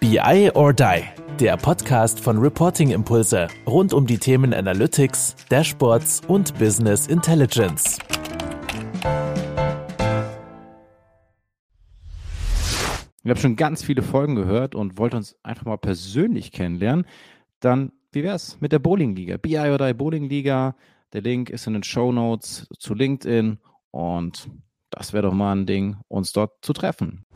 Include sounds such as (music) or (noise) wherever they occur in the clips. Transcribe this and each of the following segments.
BI or Die, der Podcast von Reporting Impulse rund um die Themen Analytics, Dashboards und Business Intelligence. Ich habe schon ganz viele Folgen gehört und wollte uns einfach mal persönlich kennenlernen. Dann, wie wäre es mit der Bowling-Liga? BI or Die Bowling-Liga. Der Link ist in den Show Notes zu LinkedIn und das wäre doch mal ein Ding, uns dort zu treffen.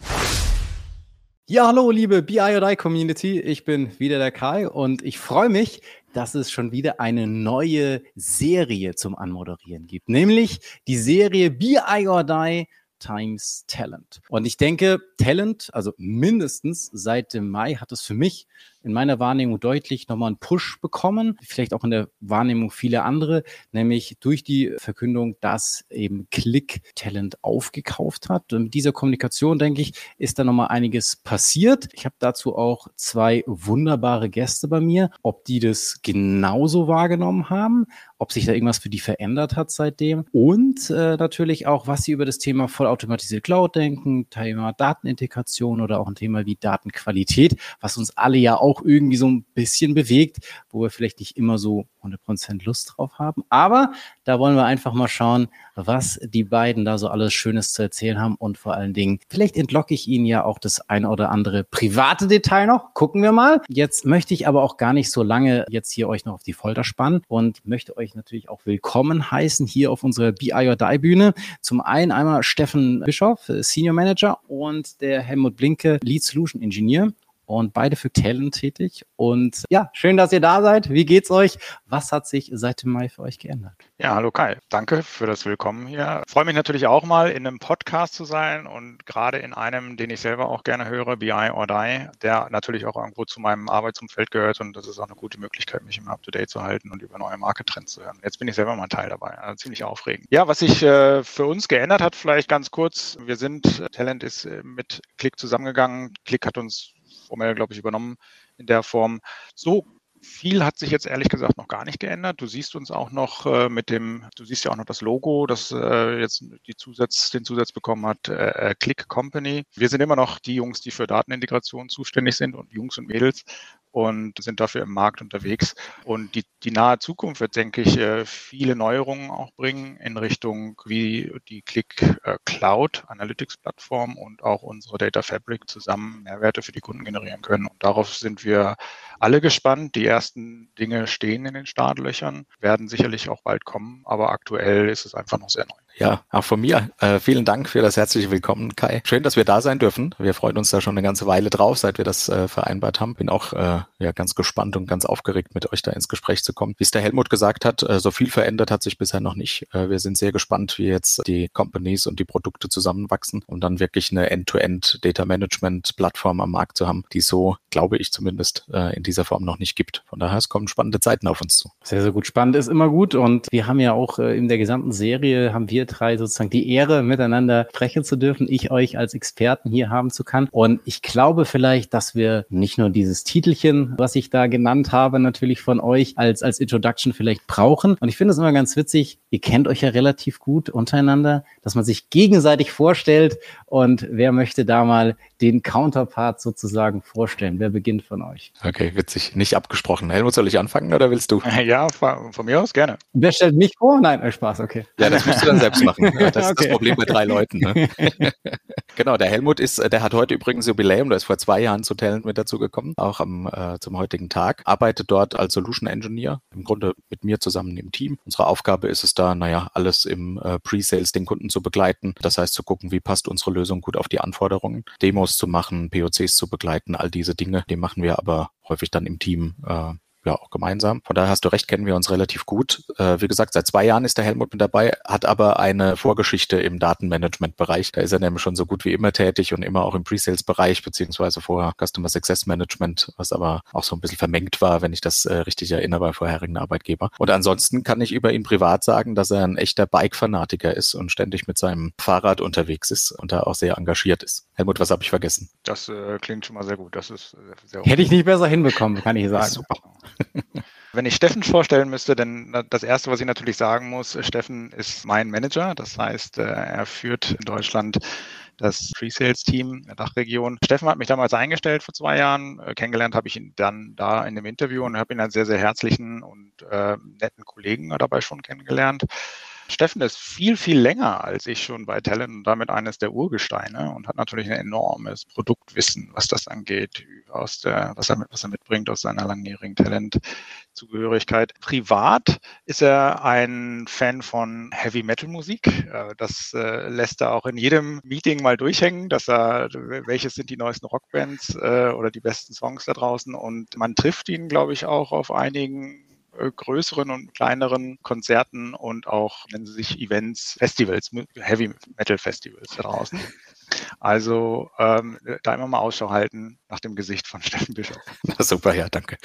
Ja, hallo, liebe BIODI Community. Ich bin wieder der Kai und ich freue mich, dass es schon wieder eine neue Serie zum Anmoderieren gibt, nämlich die Serie BIODI Times Talent. Und ich denke, Talent, also mindestens seit dem Mai, hat es für mich in meiner Wahrnehmung deutlich nochmal einen Push bekommen, vielleicht auch in der Wahrnehmung vieler andere, nämlich durch die Verkündung, dass eben Click Talent aufgekauft hat. Und mit dieser Kommunikation, denke ich, ist da nochmal einiges passiert. Ich habe dazu auch zwei wunderbare Gäste bei mir, ob die das genauso wahrgenommen haben, ob sich da irgendwas für die verändert hat seitdem und äh, natürlich auch, was sie über das Thema vollautomatisierte Cloud denken, Thema Datenintegration oder auch ein Thema wie Datenqualität, was uns alle ja auch irgendwie so ein bisschen bewegt, wo wir vielleicht nicht immer so 100% Lust drauf haben. Aber da wollen wir einfach mal schauen, was die beiden da so alles Schönes zu erzählen haben und vor allen Dingen, vielleicht entlocke ich Ihnen ja auch das eine oder andere private Detail noch. Gucken wir mal. Jetzt möchte ich aber auch gar nicht so lange jetzt hier euch noch auf die Folter spannen und möchte euch natürlich auch willkommen heißen hier auf unserer BI or Die Bühne. Zum einen einmal Steffen Bischoff, Senior Manager und der Helmut Blinke, Lead Solution Engineer und beide für Talent tätig. Und ja, schön, dass ihr da seid. Wie geht's euch? Was hat sich seit dem Mai für euch geändert? Ja, hallo Kai. Danke für das Willkommen hier. Ich freue mich natürlich auch mal in einem Podcast zu sein und gerade in einem, den ich selber auch gerne höre, BI or Die, der natürlich auch irgendwo zu meinem Arbeitsumfeld gehört und das ist auch eine gute Möglichkeit, mich immer up to date zu halten und über neue Marketrends zu hören. Jetzt bin ich selber mal Teil dabei. Also ziemlich aufregend. Ja, was sich äh, für uns geändert hat, vielleicht ganz kurz. Wir sind, Talent ist äh, mit Click zusammengegangen. Click hat uns formell, glaube ich, übernommen in der Form. So viel hat sich jetzt ehrlich gesagt noch gar nicht geändert. Du siehst uns auch noch äh, mit dem, du siehst ja auch noch das Logo, das äh, jetzt Zusatz, den Zusatz bekommen hat, äh, äh Click Company. Wir sind immer noch die Jungs, die für Datenintegration zuständig sind und Jungs und Mädels und sind dafür im Markt unterwegs. Und die, die nahe Zukunft wird, denke ich, äh, viele Neuerungen auch bringen in Richtung, wie die Click äh, Cloud Analytics Plattform und auch unsere Data Fabric zusammen Mehrwerte für die Kunden generieren können. Und darauf sind wir alle gespannt. Die ersten Dinge stehen in den Startlöchern, werden sicherlich auch bald kommen, aber aktuell ist es einfach noch sehr neu. Ja, auch von mir. Äh, vielen Dank für das herzliche Willkommen, Kai. Schön, dass wir da sein dürfen. Wir freuen uns da schon eine ganze Weile drauf, seit wir das äh, vereinbart haben. Bin auch äh, ja ganz gespannt und ganz aufgeregt, mit euch da ins Gespräch zu kommen. Wie es der Helmut gesagt hat, äh, so viel verändert hat sich bisher noch nicht. Äh, wir sind sehr gespannt, wie jetzt die Companies und die Produkte zusammenwachsen, um dann wirklich eine End-to-End Data Management Plattform am Markt zu haben, die so, glaube ich zumindest, äh, in dieser Form noch nicht gibt. Von daher, es kommen spannende Zeiten auf uns zu. Sehr, sehr gut. Spannend ist immer gut und wir haben ja auch in der gesamten Serie haben wir drei sozusagen die Ehre, miteinander sprechen zu dürfen, ich euch als Experten hier haben zu kann. Und ich glaube vielleicht, dass wir nicht nur dieses Titelchen, was ich da genannt habe, natürlich von euch als, als Introduction vielleicht brauchen. Und ich finde es immer ganz witzig, ihr kennt euch ja relativ gut untereinander, dass man sich gegenseitig vorstellt und wer möchte da mal den Counterpart sozusagen vorstellen? Wer beginnt von euch? Okay, witzig. Nicht abgesprochen. Helmut, soll ich anfangen oder willst du? (laughs) Ja, von, von mir aus gerne. Wer stellt mich vor? Nein, äh, Spaß, okay. Ja, das musst du dann selbst machen. (laughs) Das okay. ist das Problem bei drei Leuten. Ne? (laughs) genau, der Helmut ist, der hat heute übrigens Jubiläum, der ist vor zwei Jahren zu Talent mit dazu gekommen, auch am, äh, zum heutigen Tag. Arbeitet dort als Solution Engineer, im Grunde mit mir zusammen im Team. Unsere Aufgabe ist es da, naja, alles im äh, Pre-Sales den Kunden zu begleiten. Das heißt, zu gucken, wie passt unsere Lösung gut auf die Anforderungen, Demos zu machen, POCs zu begleiten, all diese Dinge. Die machen wir aber häufig dann im Team äh, ja auch gemeinsam. Von daher hast du recht, kennen wir uns relativ gut. Äh, wie gesagt, seit zwei Jahren ist der Helmut mit dabei, hat aber eine Vorgeschichte im Datenmanagement-Bereich. Da ist er nämlich schon so gut wie immer tätig und immer auch im Pre-Sales-Bereich, beziehungsweise vorher Customer Success Management, was aber auch so ein bisschen vermengt war, wenn ich das äh, richtig erinnere bei vorherigen Arbeitgeber. Und ansonsten kann ich über ihn privat sagen, dass er ein echter Bike-Fanatiker ist und ständig mit seinem Fahrrad unterwegs ist und da auch sehr engagiert ist. Helmut, was habe ich vergessen? Das äh, klingt schon mal sehr gut. Das ist sehr, sehr Hätte ich nicht besser hinbekommen, kann ich sagen. Super. (laughs) Wenn ich Steffen vorstellen müsste, dann das Erste, was ich natürlich sagen muss, Steffen ist mein Manager. Das heißt, äh, er führt in Deutschland das Pre-Sales-Team der Dachregion. Steffen hat mich damals eingestellt vor zwei Jahren. Äh, kennengelernt habe ich ihn dann da in dem Interview und habe ihn als sehr, sehr herzlichen und äh, netten Kollegen dabei schon kennengelernt. Steffen ist viel, viel länger als ich schon bei Talent und damit eines der Urgesteine und hat natürlich ein enormes Produktwissen, was das angeht, aus der, was er, was er mitbringt aus seiner langjährigen Talentzugehörigkeit. Privat ist er ein Fan von Heavy Metal Musik. Äh, das äh, lässt er auch in jedem Meeting mal durchhängen, dass er, welches sind die neuesten Rockbands äh, oder die besten Songs da draußen und man trifft ihn, glaube ich, auch auf einigen größeren und kleineren Konzerten und auch, nennen sie sich Events, Festivals, Heavy Metal Festivals da draußen. Also ähm, da immer mal Ausschau halten nach dem Gesicht von (laughs) Steffen Bischof. Super, ja, danke.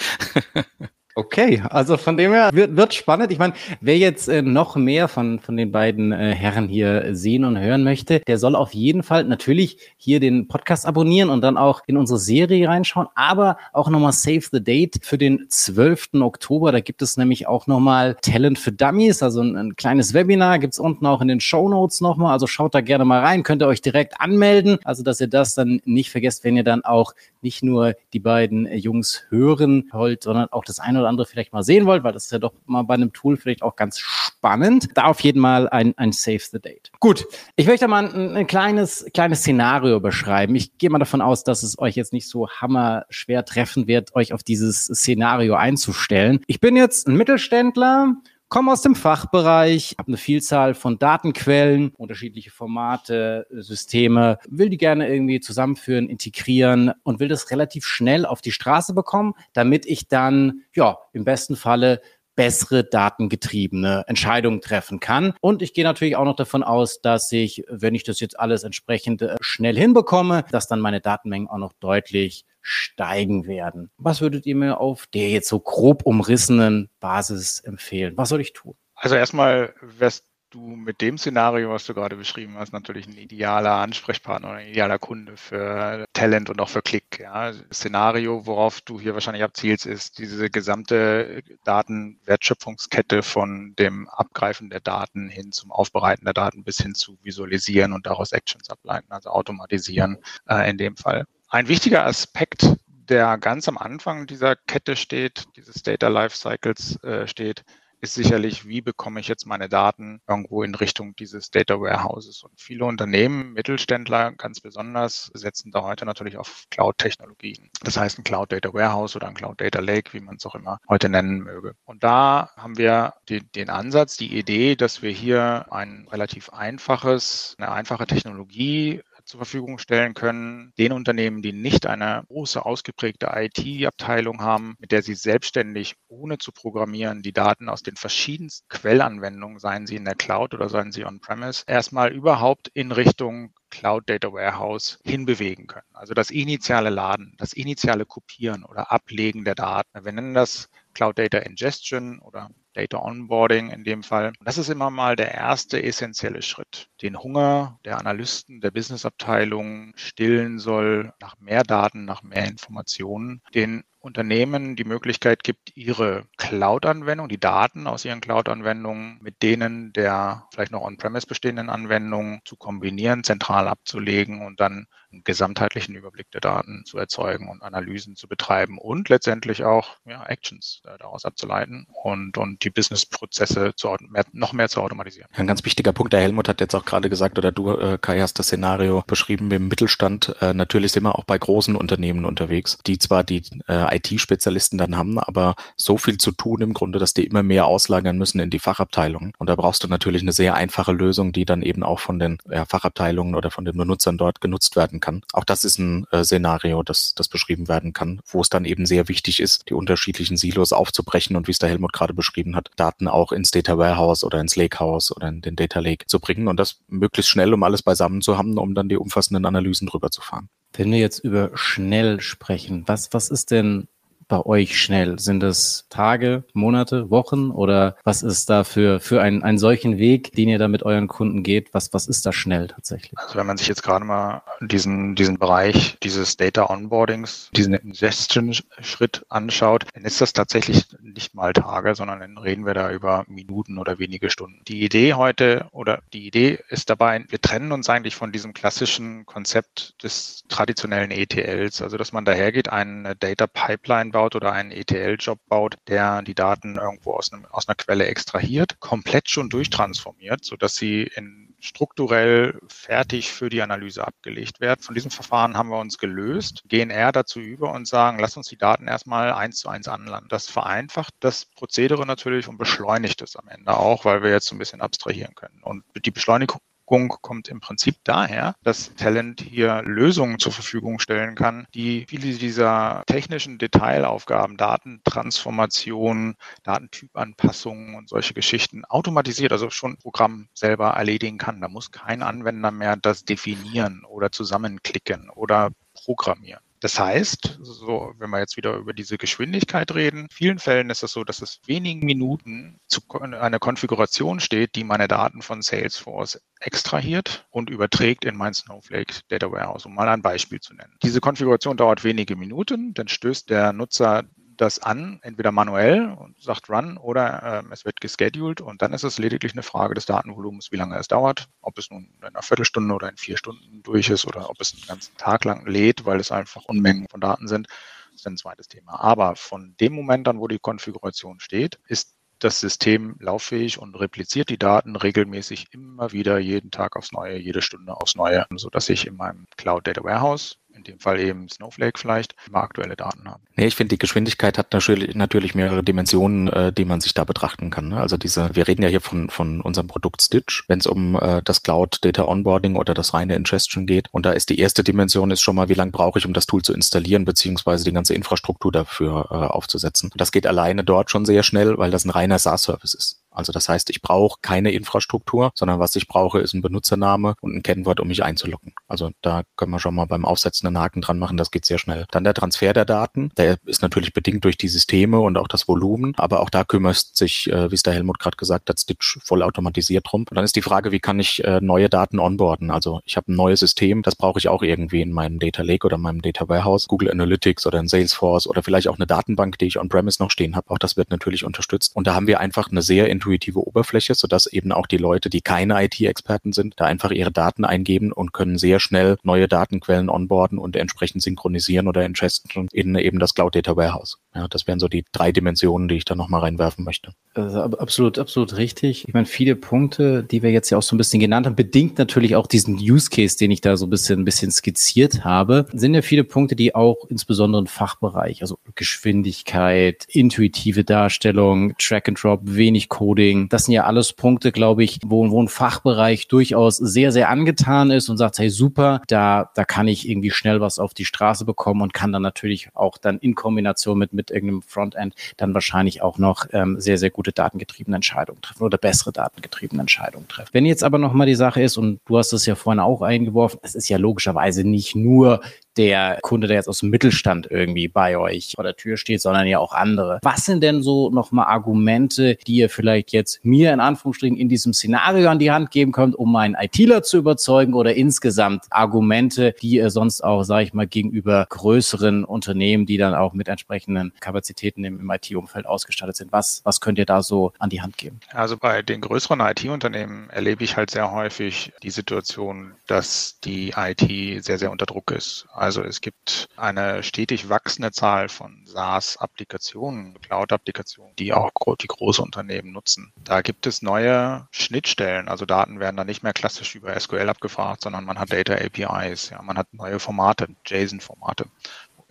Okay, also von dem her wird, wird spannend. Ich meine, wer jetzt äh, noch mehr von, von den beiden äh, Herren hier sehen und hören möchte, der soll auf jeden Fall natürlich hier den Podcast abonnieren und dann auch in unsere Serie reinschauen, aber auch nochmal Save the Date für den 12. Oktober. Da gibt es nämlich auch nochmal Talent für Dummies, also ein, ein kleines Webinar gibt's unten auch in den Show Notes nochmal. Also schaut da gerne mal rein, könnt ihr euch direkt anmelden. Also, dass ihr das dann nicht vergesst, wenn ihr dann auch nicht nur die beiden äh, Jungs hören wollt, sondern auch das eine oder andere vielleicht mal sehen wollt, weil das ist ja doch mal bei einem Tool vielleicht auch ganz spannend. Da auf jeden Fall ein, ein Save the Date. Gut, ich möchte mal ein, ein kleines, kleines Szenario beschreiben. Ich gehe mal davon aus, dass es euch jetzt nicht so hammerschwer treffen wird, euch auf dieses Szenario einzustellen. Ich bin jetzt ein Mittelständler komme aus dem Fachbereich, habe eine Vielzahl von Datenquellen, unterschiedliche Formate, Systeme, will die gerne irgendwie zusammenführen, integrieren und will das relativ schnell auf die Straße bekommen, damit ich dann, ja, im besten Falle bessere datengetriebene Entscheidungen treffen kann. Und ich gehe natürlich auch noch davon aus, dass ich, wenn ich das jetzt alles entsprechend äh, schnell hinbekomme, dass dann meine Datenmengen auch noch deutlich steigen werden. Was würdet ihr mir auf der jetzt so grob umrissenen Basis empfehlen? Was soll ich tun? Also erstmal wärst du mit dem Szenario, was du gerade beschrieben hast, natürlich ein idealer Ansprechpartner oder ein idealer Kunde für Talent und auch für Klick. Ja. Szenario, worauf du hier wahrscheinlich abzielst, ist diese gesamte Datenwertschöpfungskette von dem Abgreifen der Daten hin zum Aufbereiten der Daten bis hin zu visualisieren und daraus Actions ableiten, also automatisieren äh, in dem Fall. Ein wichtiger Aspekt, der ganz am Anfang dieser Kette steht, dieses Data Lifecycles äh, steht, ist sicherlich, wie bekomme ich jetzt meine Daten irgendwo in Richtung dieses Data Warehouses. Und viele Unternehmen, Mittelständler ganz besonders, setzen da heute natürlich auf Cloud-Technologien. Das heißt ein Cloud Data Warehouse oder ein Cloud Data Lake, wie man es auch immer heute nennen möge. Und da haben wir den, den Ansatz, die Idee, dass wir hier ein relativ einfaches, eine einfache Technologie zur Verfügung stellen können, den Unternehmen, die nicht eine große, ausgeprägte IT-Abteilung haben, mit der sie selbstständig, ohne zu programmieren, die Daten aus den verschiedensten Quellanwendungen, seien sie in der Cloud oder seien sie on-premise, erstmal überhaupt in Richtung Cloud Data Warehouse hinbewegen können. Also das initiale Laden, das initiale Kopieren oder Ablegen der Daten. Wir nennen das Cloud Data Ingestion oder Data Onboarding in dem Fall. Das ist immer mal der erste essentielle Schritt, den Hunger der Analysten, der Businessabteilung stillen soll nach mehr Daten, nach mehr Informationen, den Unternehmen die Möglichkeit gibt, ihre Cloud-Anwendung, die Daten aus ihren Cloud-Anwendungen mit denen der vielleicht noch on-premise bestehenden Anwendungen zu kombinieren, zentral abzulegen und dann einen gesamtheitlichen Überblick der Daten zu erzeugen und Analysen zu betreiben und letztendlich auch ja, Actions äh, daraus abzuleiten und, und die Business-Prozesse zu, mehr, noch mehr zu automatisieren. Ein ganz wichtiger Punkt, der Helmut hat jetzt auch gerade gesagt, oder du, äh, Kai, hast das Szenario beschrieben im Mittelstand. Äh, natürlich sind wir auch bei großen Unternehmen unterwegs, die zwar die äh, IT-Spezialisten dann haben, aber so viel zu tun im Grunde, dass die immer mehr auslagern müssen in die Fachabteilungen. Und da brauchst du natürlich eine sehr einfache Lösung, die dann eben auch von den ja, Fachabteilungen oder von den Benutzern dort genutzt werden kann. Auch das ist ein Szenario, das, das beschrieben werden kann, wo es dann eben sehr wichtig ist, die unterschiedlichen Silos aufzubrechen und wie es der Helmut gerade beschrieben hat, Daten auch ins Data Warehouse oder ins Lakehouse oder in den Data Lake zu bringen und das möglichst schnell, um alles beisammen zu haben, um dann die umfassenden Analysen drüber zu fahren. Wenn wir jetzt über schnell sprechen, was, was ist denn bei euch schnell? Sind es Tage, Monate, Wochen oder was ist da für, für einen, einen solchen Weg, den ihr da mit euren Kunden geht? Was, was ist da schnell tatsächlich? Also wenn man sich jetzt gerade mal diesen, diesen Bereich dieses Data Onboardings, diesen Ingestion-Schritt anschaut, dann ist das tatsächlich nicht mal Tage, sondern dann reden wir da über Minuten oder wenige Stunden. Die Idee heute oder die Idee ist dabei, wir trennen uns eigentlich von diesem klassischen Konzept des traditionellen ETLs, also dass man dahergeht, eine Data Pipeline baut oder einen ETL-Job baut, der die Daten irgendwo aus, einem, aus einer Quelle extrahiert, komplett schon durchtransformiert, sodass sie in strukturell fertig für die Analyse abgelegt werden. Von diesem Verfahren haben wir uns gelöst, gehen eher dazu über und sagen, lass uns die Daten erstmal eins zu eins anlanden. Das vereinfacht das Prozedere natürlich und beschleunigt es am Ende auch, weil wir jetzt so ein bisschen abstrahieren können. Und die Beschleunigung kommt im Prinzip daher, dass Talent hier Lösungen zur Verfügung stellen kann, die viele dieser technischen Detailaufgaben, Datentransformation, Datentypanpassungen und solche Geschichten automatisiert, also schon Programm selber erledigen kann. Da muss kein Anwender mehr das definieren oder zusammenklicken oder programmieren. Das heißt, so, wenn wir jetzt wieder über diese Geschwindigkeit reden, in vielen Fällen ist es so, dass es wenigen Minuten zu einer Konfiguration steht, die meine Daten von Salesforce extrahiert und überträgt in mein Snowflake Data Warehouse, um mal ein Beispiel zu nennen. Diese Konfiguration dauert wenige Minuten, dann stößt der Nutzer das an, entweder manuell und sagt Run oder ähm, es wird gescheduled und dann ist es lediglich eine Frage des Datenvolumens, wie lange es dauert, ob es nun in einer Viertelstunde oder in vier Stunden durch ist oder ob es einen ganzen Tag lang lädt, weil es einfach Unmengen von Daten sind, ist ein zweites Thema. Aber von dem Moment an, wo die Konfiguration steht, ist das System lauffähig und repliziert die Daten regelmäßig immer wieder jeden Tag aufs Neue, jede Stunde aufs Neue, sodass ich in meinem Cloud Data Warehouse in dem Fall eben Snowflake vielleicht, immer aktuelle Daten haben. Nee, ich finde, die Geschwindigkeit hat natürlich, natürlich mehrere Dimensionen, äh, die man sich da betrachten kann. Ne? Also diese, wir reden ja hier von, von unserem Produkt Stitch, wenn es um äh, das Cloud Data Onboarding oder das reine Ingestion geht. Und da ist die erste Dimension ist schon mal, wie lange brauche ich, um das Tool zu installieren, beziehungsweise die ganze Infrastruktur dafür äh, aufzusetzen. Das geht alleine dort schon sehr schnell, weil das ein reiner SaaS-Service ist. Also das heißt, ich brauche keine Infrastruktur, sondern was ich brauche, ist ein Benutzername und ein Kennwort, um mich einzuloggen. Also da können wir schon mal beim Aufsetzen einen Haken dran machen, das geht sehr schnell. Dann der Transfer der Daten, der ist natürlich bedingt durch die Systeme und auch das Volumen, aber auch da kümmert sich, äh, wie es der Helmut gerade gesagt hat, Stitch voll automatisiert drum. Und dann ist die Frage, wie kann ich äh, neue Daten onboarden? Also ich habe ein neues System, das brauche ich auch irgendwie in meinem Data Lake oder meinem Data Warehouse, Google Analytics oder in Salesforce oder vielleicht auch eine Datenbank, die ich on-premise noch stehen habe. Auch das wird natürlich unterstützt. Und da haben wir einfach eine sehr intuitive Oberfläche, sodass eben auch die Leute, die keine IT-Experten sind, da einfach ihre Daten eingeben und können sehr schnell neue Datenquellen onboarden und entsprechend synchronisieren oder ingesten in eben das Cloud Data Warehouse. Ja, das wären so die drei Dimensionen, die ich da nochmal reinwerfen möchte. Also absolut, absolut richtig. Ich meine, viele Punkte, die wir jetzt ja auch so ein bisschen genannt haben, bedingt natürlich auch diesen Use Case, den ich da so ein bisschen, ein bisschen skizziert habe, sind ja viele Punkte, die auch insbesondere im Fachbereich, also Geschwindigkeit, intuitive Darstellung, Track and Drop, wenig Coding, das sind ja alles Punkte, glaube ich, wo, wo ein Fachbereich durchaus sehr, sehr angetan ist und sagt, hey, super, da, da kann ich irgendwie schnell was auf die Straße bekommen und kann dann natürlich auch dann in Kombination mit mit irgendeinem Frontend dann wahrscheinlich auch noch ähm, sehr, sehr gute datengetriebene Entscheidungen treffen oder bessere datengetriebene Entscheidungen treffen. Wenn jetzt aber nochmal die Sache ist, und du hast es ja vorhin auch eingeworfen, es ist ja logischerweise nicht nur der Kunde, der jetzt aus dem Mittelstand irgendwie bei euch vor der Tür steht, sondern ja auch andere. Was sind denn so nochmal Argumente, die ihr vielleicht jetzt mir in Anführungsstrichen in diesem Szenario an die Hand geben könnt, um meinen ITler zu überzeugen oder insgesamt Argumente, die ihr sonst auch, sage ich mal, gegenüber größeren Unternehmen, die dann auch mit entsprechenden Kapazitäten im, im IT-Umfeld ausgestattet sind. Was, was könnt ihr da so an die Hand geben? Also bei den größeren IT-Unternehmen erlebe ich halt sehr häufig die Situation, dass die IT sehr, sehr unter Druck ist. Also es gibt eine stetig wachsende Zahl von SaaS-Applikationen, Cloud-Applikationen, die auch die große Unternehmen nutzen. Da gibt es neue Schnittstellen. Also Daten werden da nicht mehr klassisch über SQL abgefragt, sondern man hat Data APIs. Ja, man hat neue Formate, JSON-Formate.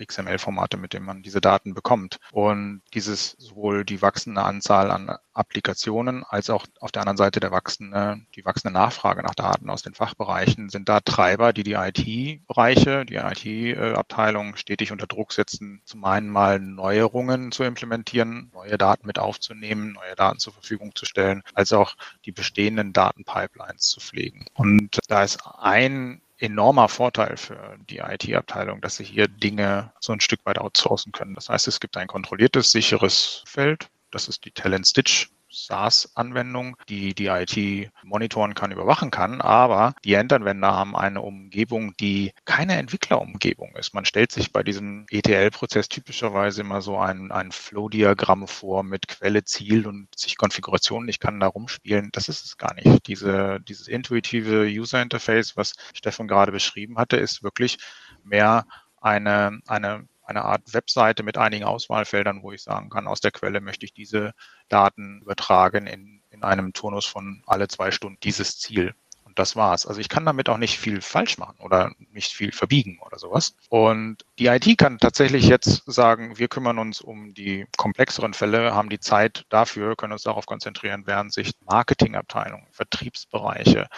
XML-Formate, mit denen man diese Daten bekommt. Und dieses sowohl die wachsende Anzahl an Applikationen als auch auf der anderen Seite der wachsende, die wachsende Nachfrage nach Daten aus den Fachbereichen sind da Treiber, die die IT-Bereiche, die IT-Abteilung stetig unter Druck setzen, zum einen mal Neuerungen zu implementieren, neue Daten mit aufzunehmen, neue Daten zur Verfügung zu stellen, als auch die bestehenden Datenpipelines zu pflegen. Und da ist ein enormer Vorteil für die IT-Abteilung, dass sie hier Dinge so ein Stück weit outsourcen können. Das heißt, es gibt ein kontrolliertes, sicheres Feld. Das ist die Talent Stitch SaaS-Anwendung, die die IT monitoren kann, überwachen kann. Aber die Endanwender haben eine Umgebung, die keine Entwicklerumgebung ist. Man stellt sich bei diesem ETL-Prozess typischerweise immer so ein, ein Flow-Diagramm vor mit Quelle, Ziel und sich Konfigurationen. Ich kann da rumspielen. Das ist es gar nicht. Diese, dieses intuitive User-Interface, was Stefan gerade beschrieben hatte, ist wirklich mehr eine, eine eine Art Webseite mit einigen Auswahlfeldern, wo ich sagen kann, aus der Quelle möchte ich diese Daten übertragen in, in einem Turnus von alle zwei Stunden dieses Ziel. Und das war's. Also ich kann damit auch nicht viel falsch machen oder nicht viel verbiegen oder sowas. Und die IT kann tatsächlich jetzt sagen, wir kümmern uns um die komplexeren Fälle, haben die Zeit dafür, können uns darauf konzentrieren, während sich Marketingabteilungen, Vertriebsbereiche,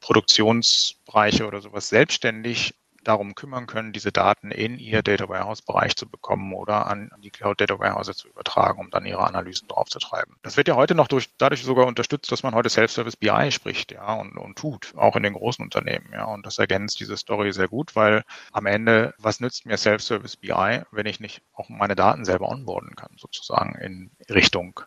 Produktionsbereiche oder sowas selbstständig darum kümmern können, diese Daten in ihr Data Warehouse Bereich zu bekommen oder an die Cloud Data Warehouse zu übertragen, um dann ihre Analysen draufzutreiben. Das wird ja heute noch durch, dadurch sogar unterstützt, dass man heute Self-Service BI spricht, ja, und, und tut, auch in den großen Unternehmen, ja. Und das ergänzt diese Story sehr gut, weil am Ende, was nützt mir Self-Service BI, wenn ich nicht auch meine Daten selber onboarden kann, sozusagen in Richtung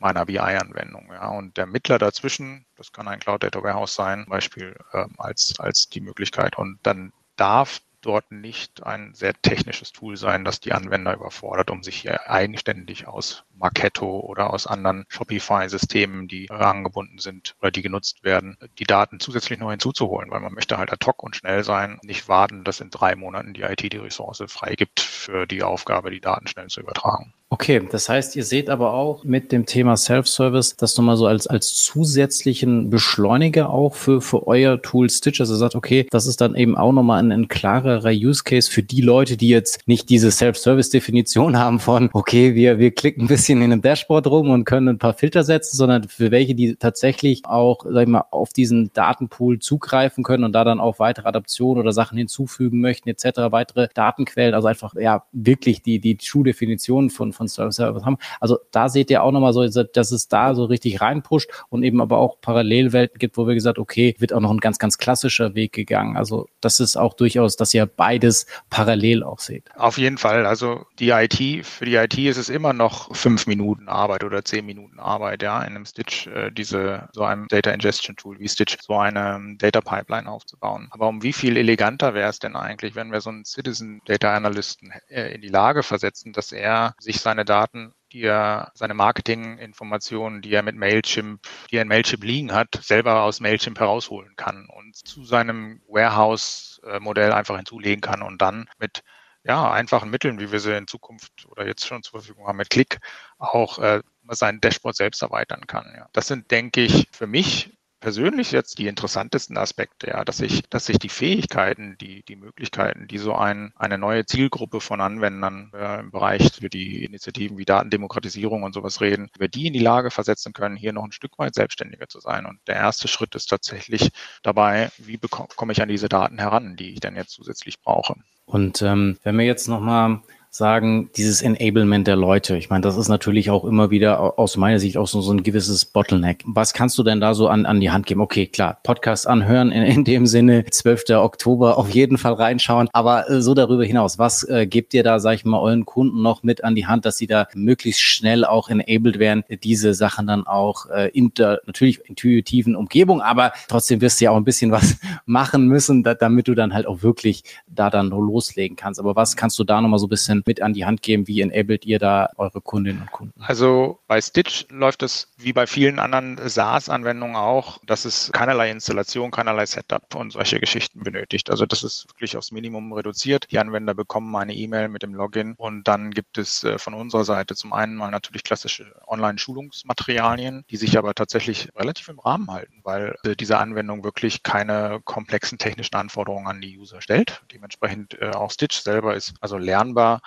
meiner BI-Anwendung. Ja. Und der Mittler dazwischen, das kann ein Cloud Data Warehouse sein, zum Beispiel ähm, als, als die Möglichkeit. Und dann darf dort nicht ein sehr technisches Tool sein, das die Anwender überfordert, um sich hier eigenständig aus Marketo oder aus anderen Shopify-Systemen, die angebunden sind oder die genutzt werden, die Daten zusätzlich noch hinzuzuholen, weil man möchte halt ad hoc und schnell sein, nicht warten, dass in drei Monaten die IT die Ressource freigibt für die Aufgabe, die Daten schnell zu übertragen. Okay, das heißt, ihr seht aber auch mit dem Thema Self-Service das nochmal so als, als zusätzlichen Beschleuniger auch für, für euer Tool Stitch. Also sagt, okay, das ist dann eben auch nochmal ein, ein klarerer Use Case für die Leute, die jetzt nicht diese Self-Service-Definition (laughs) haben von, okay, wir, wir klicken ein bisschen in einem Dashboard rum und können ein paar Filter setzen, sondern für welche, die tatsächlich auch, sag ich mal, auf diesen Datenpool zugreifen können und da dann auch weitere Adaptionen oder Sachen hinzufügen möchten, etc., weitere Datenquellen, also einfach, ja, wirklich die, die Schuhdefinition von, von Service haben. Also da seht ihr auch nochmal so, dass es da so richtig reinpusht und eben aber auch Parallelwelten gibt, wo wir gesagt, okay, wird auch noch ein ganz, ganz klassischer Weg gegangen. Also das ist auch durchaus, dass ihr beides parallel auch seht. Auf jeden Fall. Also die IT, für die IT ist es immer noch fünf Minuten Arbeit oder zehn Minuten Arbeit, ja, in einem Stitch, äh, diese, so einem Data Ingestion Tool wie Stitch, so eine ähm, Data Pipeline aufzubauen. Aber um wie viel eleganter wäre es denn eigentlich, wenn wir so einen Citizen Data Analysten äh, in die Lage versetzen, dass er sich seine Daten die er, seine Marketinginformationen, die er mit Mailchimp, die er in Mailchimp liegen hat, selber aus Mailchimp herausholen kann und zu seinem Warehouse-Modell einfach hinzulegen kann und dann mit ja, einfachen Mitteln, wie wir sie in Zukunft oder jetzt schon zur Verfügung haben, mit Klick auch äh, sein Dashboard selbst erweitern kann. Ja. Das sind, denke ich, für mich persönlich jetzt die interessantesten Aspekte, ja, dass sich, dass sich die Fähigkeiten, die, die Möglichkeiten, die so ein, eine neue Zielgruppe von Anwendern äh, im Bereich für die Initiativen wie Datendemokratisierung und sowas reden, über die in die Lage versetzen können, hier noch ein Stück weit selbstständiger zu sein. Und der erste Schritt ist tatsächlich dabei, wie bekomme ich an diese Daten heran, die ich dann jetzt zusätzlich brauche. Und ähm, wenn wir jetzt nochmal sagen, dieses Enablement der Leute. Ich meine, das ist natürlich auch immer wieder aus meiner Sicht auch so, so ein gewisses Bottleneck. Was kannst du denn da so an, an die Hand geben? Okay, klar, Podcast anhören in, in dem Sinne, 12. Oktober auf jeden Fall reinschauen. Aber äh, so darüber hinaus, was äh, gebt ihr da, sag ich mal, euren Kunden noch mit an die Hand, dass sie da möglichst schnell auch enabled werden, diese Sachen dann auch äh, in der natürlich intuitiven Umgebung, aber trotzdem wirst du ja auch ein bisschen was (laughs) machen müssen, da, damit du dann halt auch wirklich da dann loslegen kannst. Aber was kannst du da nochmal so ein bisschen mit an die Hand geben? Wie enabled ihr da eure Kundinnen und Kunden? Also bei Stitch läuft es wie bei vielen anderen SaaS-Anwendungen auch, dass es keinerlei Installation, keinerlei Setup und solche Geschichten benötigt. Also das ist wirklich aufs Minimum reduziert. Die Anwender bekommen eine E-Mail mit dem Login und dann gibt es äh, von unserer Seite zum einen mal natürlich klassische Online-Schulungsmaterialien, die sich aber tatsächlich relativ im Rahmen halten, weil äh, diese Anwendung wirklich keine komplexen technischen Anforderungen an die User stellt. Dementsprechend äh, auch Stitch selber ist also lernbar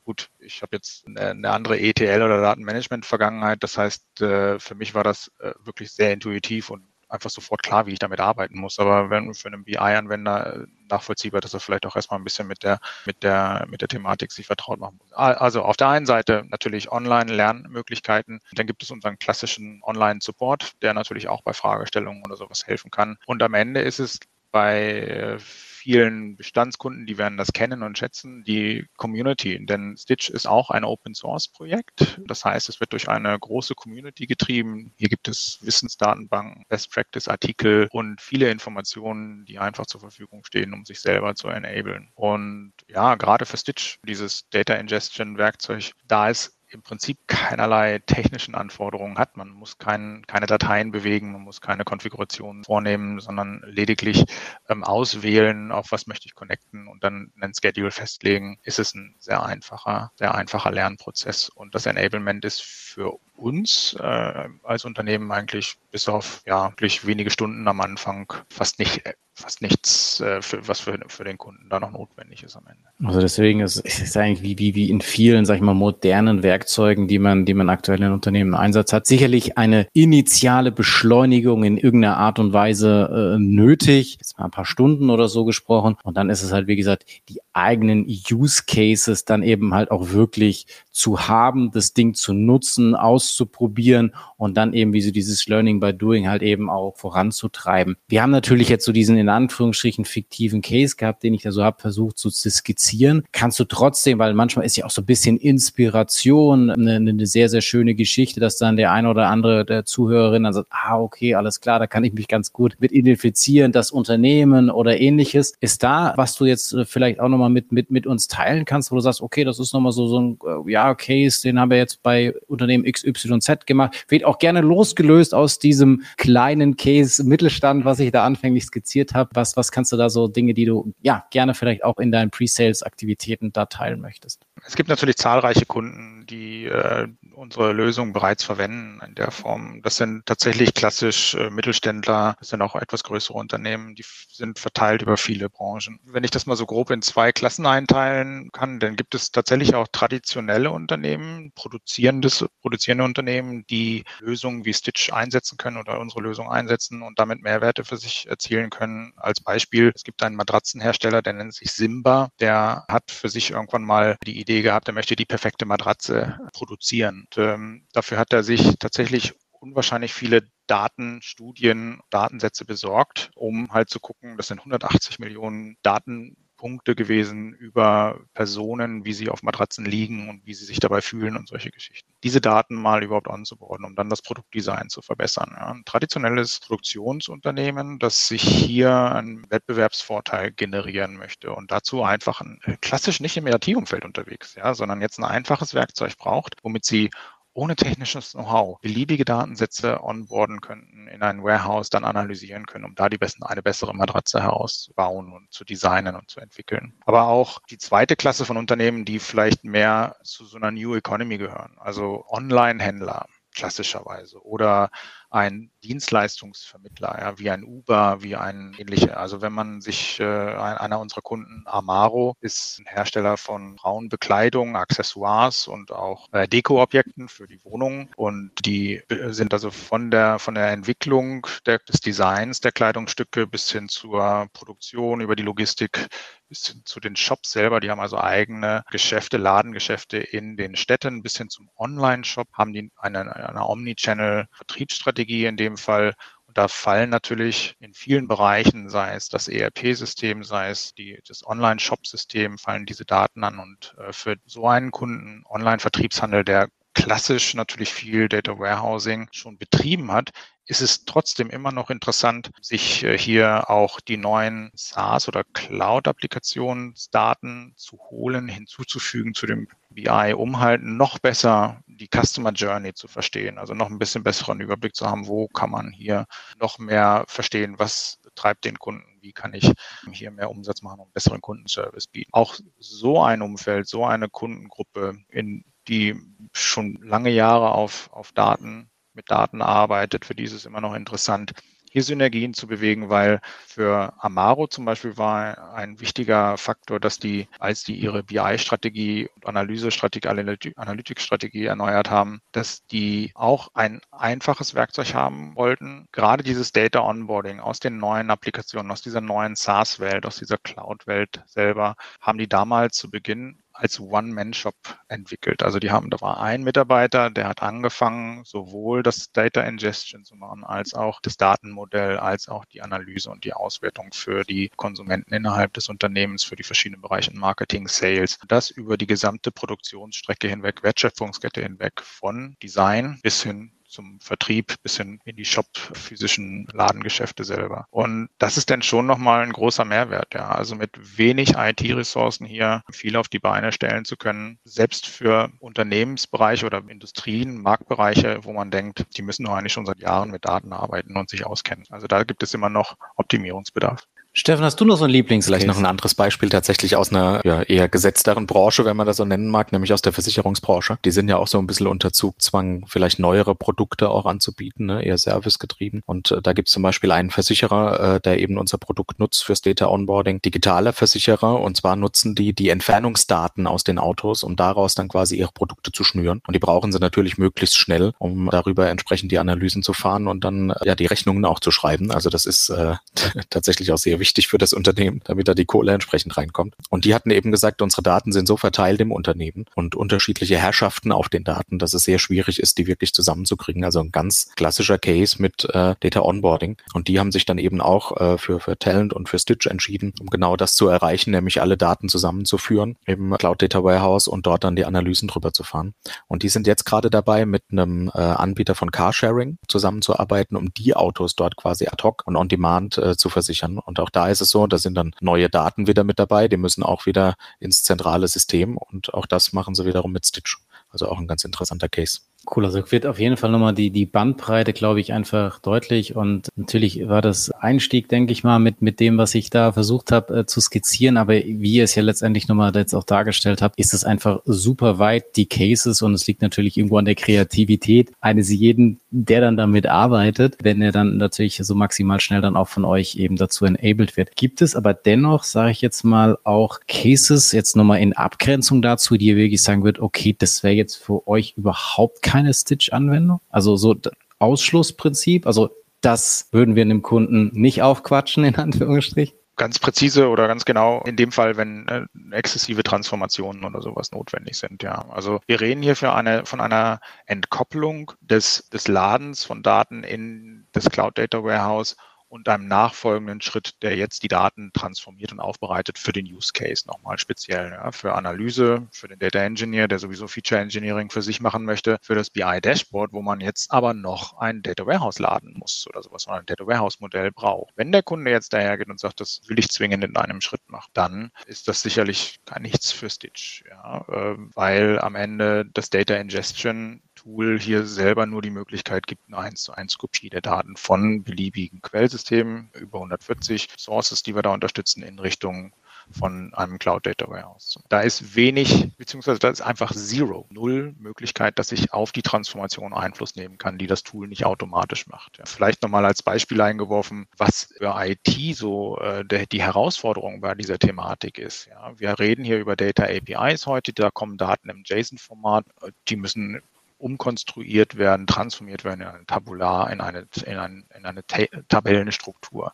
gut, ich habe jetzt eine, andere ETL oder Datenmanagement-Vergangenheit. Das heißt, äh, für mich war das äh, wirklich sehr intuitiv und einfach sofort klar, wie ich damit arbeiten muss. Aber wenn für einen BI-Anwender äh, nachvollziehbar, dass er vielleicht auch erstmal ein bisschen mit der, mit der, mit der Thematik sich vertraut machen muss. Also auf der einen Seite natürlich Online-Lernmöglichkeiten. Dann gibt es unseren klassischen Online-Support, der natürlich auch bei Fragestellungen oder sowas helfen kann. Und am Ende ist es bei vielen Bestandskunden, die werden das kennen und schätzen, die Community. Denn Stitch ist auch ein Open Source Projekt. Das heißt, es wird durch eine große Community getrieben. Hier gibt es Wissensdatenbanken, Best Practice Artikel und viele Informationen, die einfach zur Verfügung stehen, um sich selber zu enablen. Und ja, gerade für Stitch, dieses Data Ingestion Werkzeug, da ist im Prinzip keinerlei technischen Anforderungen hat. Man muss kein, keine Dateien bewegen, man muss keine Konfigurationen vornehmen, sondern lediglich ähm, auswählen, auf was möchte ich connecten und dann einen Schedule festlegen. Ist es ein sehr einfacher, sehr einfacher Lernprozess. Und das Enablement ist für uns äh, als Unternehmen eigentlich bis auf ja wirklich wenige Stunden am Anfang fast nicht fast nichts, äh, für, was für, für den Kunden da noch notwendig ist am Ende. Also deswegen ist es eigentlich wie, wie, wie in vielen, sag ich mal, modernen Werkzeugen, die man, die man aktuell in Unternehmen im Einsatz hat, sicherlich eine initiale Beschleunigung in irgendeiner Art und Weise äh, nötig. Jetzt mal ein paar Stunden oder so gesprochen. Und dann ist es halt, wie gesagt, die eigenen Use Cases dann eben halt auch wirklich zu haben, das Ding zu nutzen, auszuprobieren und dann eben wie so dieses Learning by Doing halt eben auch voranzutreiben. Wir haben natürlich jetzt so diesen in Anführungsstrichen fiktiven Case gehabt, den ich da so habe versucht so zu skizzieren. Kannst du trotzdem, weil manchmal ist ja auch so ein bisschen Inspiration, eine, eine sehr, sehr schöne Geschichte, dass dann der eine oder andere der Zuhörerin dann sagt, ah, okay, alles klar, da kann ich mich ganz gut mit identifizieren, das Unternehmen oder ähnliches. Ist da, was du jetzt äh, vielleicht auch nochmal mit, mit, mit uns teilen kannst, wo du sagst, okay, das ist nochmal so, so ein, äh, ja, Case, den haben wir jetzt bei Unternehmen XYZ gemacht. Wird auch gerne losgelöst aus diesem kleinen Case Mittelstand, was ich da anfänglich skizziert habe. Was, was kannst du da so Dinge, die du ja gerne vielleicht auch in deinen Pre-Sales-Aktivitäten da teilen möchtest? Es gibt natürlich zahlreiche Kunden, die äh, unsere Lösung bereits verwenden in der Form. Das sind tatsächlich klassisch äh, Mittelständler, das sind auch etwas größere Unternehmen, die sind verteilt über viele Branchen. Wenn ich das mal so grob in zwei Klassen einteilen kann, dann gibt es tatsächlich auch traditionelle Unternehmen, produzierendes, produzierende Unternehmen, die Lösungen wie Stitch einsetzen können oder unsere Lösung einsetzen und damit Mehrwerte für sich erzielen können. Als Beispiel, es gibt einen Matratzenhersteller, der nennt sich Simba, der hat für sich irgendwann mal die Idee gehabt, er möchte die perfekte Matratze produzieren. Und ähm, dafür hat er sich tatsächlich unwahrscheinlich viele Daten, Studien, Datensätze besorgt, um halt zu gucken, das sind 180 Millionen Daten Punkte gewesen über Personen, wie sie auf Matratzen liegen und wie sie sich dabei fühlen und solche Geschichten. Diese Daten mal überhaupt anzuborden, um dann das Produktdesign zu verbessern. Ja, ein traditionelles Produktionsunternehmen, das sich hier einen Wettbewerbsvorteil generieren möchte und dazu einfach ein, äh, klassisch nicht im ERT-Umfeld unterwegs, ja, sondern jetzt ein einfaches Werkzeug braucht, womit sie ohne technisches Know-how beliebige Datensätze onboarden könnten, in ein Warehouse dann analysieren können, um da die besten, eine bessere Matratze herauszubauen und zu designen und zu entwickeln. Aber auch die zweite Klasse von Unternehmen, die vielleicht mehr zu so einer New Economy gehören, also Online-Händler klassischerweise oder ein Dienstleistungsvermittler, ja, wie ein Uber, wie ein ähnlicher. Also wenn man sich äh, einer unserer Kunden, Amaro, ist ein Hersteller von Frauenbekleidung, Accessoires und auch äh, Dekoobjekten für die Wohnung. Und die sind also von der von der Entwicklung der, des Designs der Kleidungsstücke bis hin zur Produktion über die Logistik bis hin zu den Shops selber. Die haben also eigene Geschäfte, Ladengeschäfte in den Städten bis hin zum Online-Shop, haben die eine, eine Omnichannel-Vertriebsstrategie Strategie in dem Fall. Und da fallen natürlich in vielen Bereichen, sei es das ERP-System, sei es die, das Online-Shop-System, fallen diese Daten an. Und äh, für so einen Kunden, Online-Vertriebshandel, der klassisch natürlich viel Data Warehousing schon betrieben hat, ist es trotzdem immer noch interessant, sich äh, hier auch die neuen SaaS- oder Cloud-Applikationsdaten zu holen, hinzuzufügen zu dem BI, um halt noch besser die Customer Journey zu verstehen, also noch ein bisschen besseren Überblick zu haben, wo kann man hier noch mehr verstehen, was treibt den Kunden, wie kann ich hier mehr Umsatz machen und besseren Kundenservice bieten. Auch so ein Umfeld, so eine Kundengruppe, in die schon lange Jahre auf, auf Daten, mit Daten arbeitet, für die ist es immer noch interessant, hier Synergien zu bewegen, weil für Amaro zum Beispiel war ein wichtiger Faktor, dass die, als die ihre BI-Strategie und Analyse-Strategie, Analytics-Strategie erneuert haben, dass die auch ein einfaches Werkzeug haben wollten. Gerade dieses Data Onboarding aus den neuen Applikationen, aus dieser neuen SaaS-Welt, aus dieser Cloud-Welt selber, haben die damals zu Beginn als One-Man-Shop entwickelt. Also die haben, da war ein Mitarbeiter, der hat angefangen, sowohl das Data Ingestion zu machen, als auch das Datenmodell, als auch die Analyse und die Auswertung für die Konsumenten innerhalb des Unternehmens, für die verschiedenen Bereiche Marketing, Sales. Das über die gesamte Produktionsstrecke hinweg, Wertschöpfungskette hinweg, von Design bis hin zum Vertrieb bis hin in die Shop physischen Ladengeschäfte selber. Und das ist dann schon nochmal ein großer Mehrwert, ja. Also mit wenig IT-Ressourcen hier viel auf die Beine stellen zu können, selbst für Unternehmensbereiche oder Industrien, Marktbereiche, wo man denkt, die müssen doch eigentlich schon seit Jahren mit Daten arbeiten und sich auskennen. Also da gibt es immer noch Optimierungsbedarf. Steffen, hast du noch so ein Lieblings? Vielleicht noch ein anderes Beispiel tatsächlich aus einer ja, eher gesetzteren Branche, wenn man das so nennen mag, nämlich aus der Versicherungsbranche. Die sind ja auch so ein bisschen unter Zugzwang, vielleicht neuere Produkte auch anzubieten, ne? eher servicegetrieben. Und äh, da gibt es zum Beispiel einen Versicherer, äh, der eben unser Produkt nutzt fürs Data Onboarding, digitale Versicherer. Und zwar nutzen die die Entfernungsdaten aus den Autos, um daraus dann quasi ihre Produkte zu schnüren. Und die brauchen sie natürlich möglichst schnell, um darüber entsprechend die Analysen zu fahren und dann äh, ja die Rechnungen auch zu schreiben. Also das ist äh, (laughs) tatsächlich auch sehr wichtig für das Unternehmen, damit da die Kohle entsprechend reinkommt. Und die hatten eben gesagt, unsere Daten sind so verteilt im Unternehmen und unterschiedliche Herrschaften auf den Daten, dass es sehr schwierig ist, die wirklich zusammenzukriegen. Also ein ganz klassischer Case mit äh, Data Onboarding. Und die haben sich dann eben auch äh, für, für Talent und für Stitch entschieden, um genau das zu erreichen, nämlich alle Daten zusammenzuführen im Cloud Data Warehouse und dort dann die Analysen drüber zu fahren. Und die sind jetzt gerade dabei, mit einem äh, Anbieter von Carsharing zusammenzuarbeiten, um die Autos dort quasi ad hoc und on demand äh, zu versichern. Und auch da ist es so, da sind dann neue Daten wieder mit dabei, die müssen auch wieder ins zentrale System und auch das machen sie wiederum mit Stitch. Also auch ein ganz interessanter Case. Cool, also wird auf jeden Fall nochmal die, die Bandbreite, glaube ich, einfach deutlich. Und natürlich war das Einstieg, denke ich mal, mit, mit dem, was ich da versucht habe äh, zu skizzieren. Aber wie ihr es ja letztendlich nochmal jetzt auch dargestellt habt, ist es einfach super weit, die Cases. Und es liegt natürlich irgendwo an der Kreativität eines jeden, der dann damit arbeitet, wenn er dann natürlich so maximal schnell dann auch von euch eben dazu enabled wird. Gibt es aber dennoch, sage ich jetzt mal, auch Cases, jetzt nochmal in Abgrenzung dazu, die ihr wirklich sagen wird, okay, das wäre jetzt für euch überhaupt kein keine Stitch-Anwendung? Also so Ausschlussprinzip? Also das würden wir einem Kunden nicht aufquatschen, in Anführungsstrichen? ganz präzise oder ganz genau in dem Fall, wenn äh, exzessive Transformationen oder sowas notwendig sind. Ja, also wir reden hier für eine von einer Entkopplung des des Ladens von Daten in das Cloud Data Warehouse und einem nachfolgenden Schritt, der jetzt die Daten transformiert und aufbereitet für den Use Case nochmal speziell. Ja, für Analyse, für den Data Engineer, der sowieso Feature Engineering für sich machen möchte, für das BI Dashboard, wo man jetzt aber noch ein Data Warehouse laden muss oder sowas, sondern ein Data Warehouse Modell braucht. Wenn der Kunde jetzt dahergeht und sagt, das will ich zwingend in einem Schritt machen, dann ist das sicherlich gar nichts für Stitch, ja, äh, weil am Ende das Data Ingestion Tool hier selber nur die Möglichkeit gibt, eine 1 zu 1 Kopie der Daten von beliebigen Quellsystemen, über 140 Sources, die wir da unterstützen, in Richtung von einem Cloud Data Warehouse. Da ist wenig, beziehungsweise da ist einfach Zero, Null Möglichkeit, dass ich auf die Transformation Einfluss nehmen kann, die das Tool nicht automatisch macht. Ja, vielleicht nochmal als Beispiel eingeworfen, was für IT so äh, der, die Herausforderung bei dieser Thematik ist. Ja, wir reden hier über Data APIs heute, da kommen Daten im JSON-Format, die müssen umkonstruiert werden, transformiert werden in eine Tabular, in eine, in, ein, in eine Tabellenstruktur.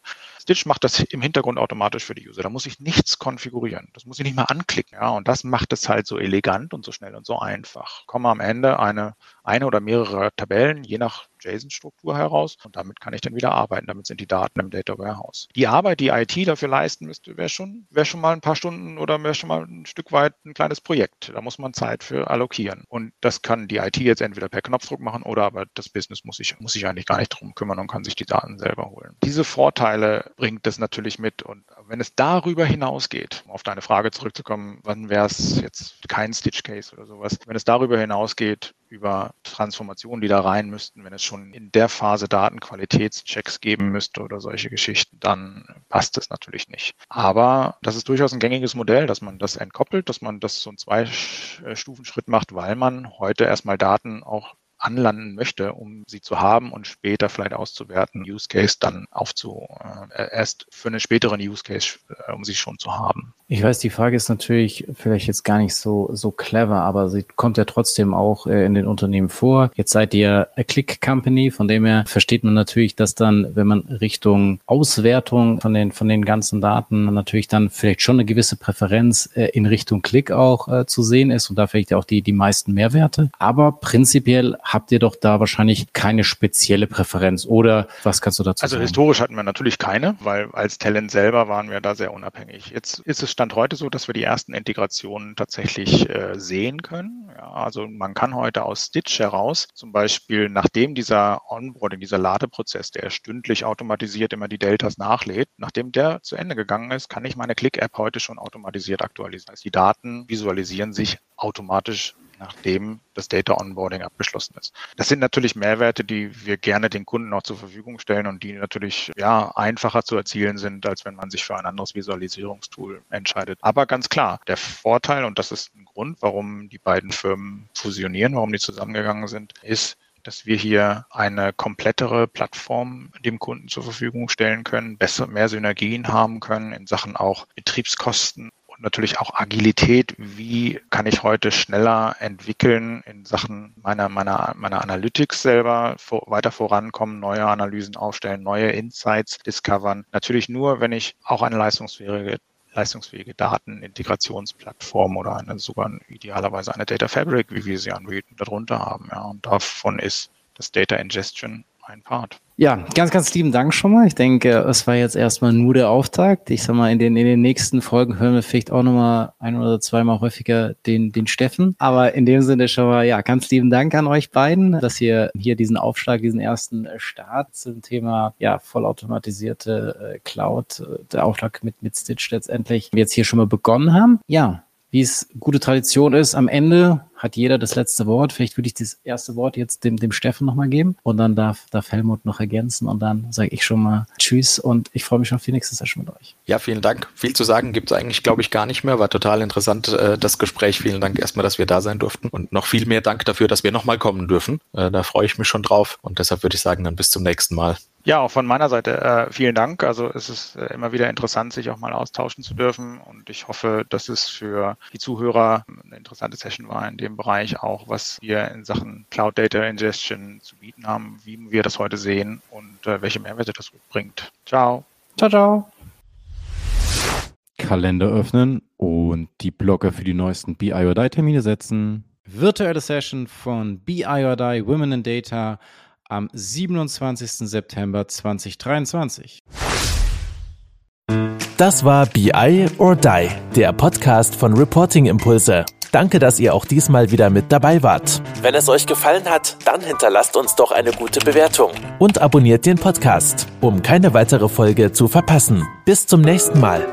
Stitch macht das im Hintergrund automatisch für die User. Da muss ich nichts konfigurieren. Das muss ich nicht mal anklicken. Ja, und das macht es halt so elegant und so schnell und so einfach. Komme am Ende eine, eine oder mehrere Tabellen, je nach JSON-Struktur heraus und damit kann ich dann wieder arbeiten. Damit sind die Daten im Data Warehouse. Die Arbeit, die IT dafür leisten müsste, wäre schon, wäre schon mal ein paar Stunden oder wäre schon mal ein Stück weit ein kleines Projekt. Da muss man Zeit für allokieren. Und das kann die IT jetzt entweder per Knopfdruck machen oder aber das Business muss sich, muss sich eigentlich gar nicht drum kümmern und kann sich die Daten selber holen. Diese Vorteile bringt das natürlich mit. Und wenn es darüber hinausgeht, um auf deine Frage zurückzukommen, wann wäre es jetzt kein Stitch Case oder sowas, wenn es darüber hinausgeht, über Transformationen, die da rein müssten, wenn es schon in der Phase Datenqualitätschecks geben müsste oder solche Geschichten, dann passt es natürlich nicht. Aber das ist durchaus ein gängiges Modell, dass man das entkoppelt, dass man das so einen Zwei-Stufen-Schritt macht, weil man heute erstmal Daten auch anlanden möchte, um sie zu haben und später vielleicht auszuwerten, Use Case dann aufzu, äh, erst für einen späteren Use Case, äh, um sie schon zu haben. Ich weiß, die Frage ist natürlich vielleicht jetzt gar nicht so, so clever, aber sie kommt ja trotzdem auch äh, in den Unternehmen vor. Jetzt seid ihr a Click Company, von dem her versteht man natürlich, dass dann, wenn man Richtung Auswertung von den, von den ganzen Daten natürlich dann vielleicht schon eine gewisse Präferenz äh, in Richtung Klick auch äh, zu sehen ist und da vielleicht auch die, die meisten Mehrwerte. Aber prinzipiell habt ihr doch da wahrscheinlich keine spezielle Präferenz oder was kannst du dazu also sagen? Also historisch hatten wir natürlich keine, weil als Talent selber waren wir da sehr unabhängig. Jetzt ist es Stand heute so, dass wir die ersten Integrationen tatsächlich äh, sehen können. Ja, also man kann heute aus Stitch heraus zum Beispiel, nachdem dieser Onboarding, dieser Ladeprozess, der stündlich automatisiert immer die Deltas nachlädt, nachdem der zu Ende gegangen ist, kann ich meine Click-App heute schon automatisiert aktualisieren. Heißt, die Daten visualisieren sich automatisch nachdem das Data Onboarding abgeschlossen ist. Das sind natürlich Mehrwerte, die wir gerne den Kunden auch zur Verfügung stellen und die natürlich ja einfacher zu erzielen sind, als wenn man sich für ein anderes Visualisierungstool entscheidet. Aber ganz klar, der Vorteil, und das ist ein Grund, warum die beiden Firmen fusionieren, warum die zusammengegangen sind, ist, dass wir hier eine komplettere Plattform dem Kunden zur Verfügung stellen können, besser, mehr Synergien haben können in Sachen auch Betriebskosten natürlich auch Agilität. Wie kann ich heute schneller entwickeln in Sachen meiner, meiner, meiner Analytics selber, vor, weiter vorankommen, neue Analysen aufstellen, neue Insights discovern. Natürlich nur, wenn ich auch eine leistungsfähige leistungsfähige Datenintegrationsplattform oder eine sogar idealerweise eine Data Fabric, wie wir sie anbieten, darunter haben. Ja. Und davon ist das Data Ingestion ein Part. Ja, ganz, ganz lieben Dank schon mal. Ich denke, es war jetzt erstmal nur der Auftakt. Ich sag mal, in den, in den nächsten Folgen hören wir vielleicht auch nochmal ein oder zweimal häufiger den, den Steffen. Aber in dem Sinne schon mal, ja, ganz lieben Dank an euch beiden, dass ihr hier diesen Aufschlag, diesen ersten Start zum Thema, ja, vollautomatisierte äh, Cloud, äh, der Aufschlag mit, mit Stitch letztendlich jetzt hier schon mal begonnen haben. Ja, wie es gute Tradition ist, am Ende hat jeder das letzte Wort. Vielleicht würde ich das erste Wort jetzt dem, dem Steffen nochmal geben und dann darf, darf Helmut noch ergänzen und dann sage ich schon mal Tschüss und ich freue mich schon auf die nächste Session mit euch. Ja, vielen Dank. Viel zu sagen gibt es eigentlich, glaube ich, gar nicht mehr. War total interessant, äh, das Gespräch. Vielen Dank erstmal, dass wir da sein durften und noch viel mehr Dank dafür, dass wir nochmal kommen dürfen. Äh, da freue ich mich schon drauf und deshalb würde ich sagen, dann bis zum nächsten Mal. Ja, auch von meiner Seite äh, vielen Dank. Also es ist äh, immer wieder interessant, sich auch mal austauschen zu dürfen und ich hoffe, dass es für die Zuhörer eine interessante Session war in dem Bereich auch, was wir in Sachen Cloud Data Ingestion zu bieten haben, wie wir das heute sehen und äh, welche Mehrwerte das bringt. Ciao. Ciao, ciao. Kalender öffnen und die Blogger für die neuesten BI-Termine setzen. Virtuelle Session von BI Women in Data am 27. September 2023. Das war BI or Die, der Podcast von Reporting Impulse. Danke, dass ihr auch diesmal wieder mit dabei wart. Wenn es euch gefallen hat, dann hinterlasst uns doch eine gute Bewertung und abonniert den Podcast, um keine weitere Folge zu verpassen. Bis zum nächsten Mal.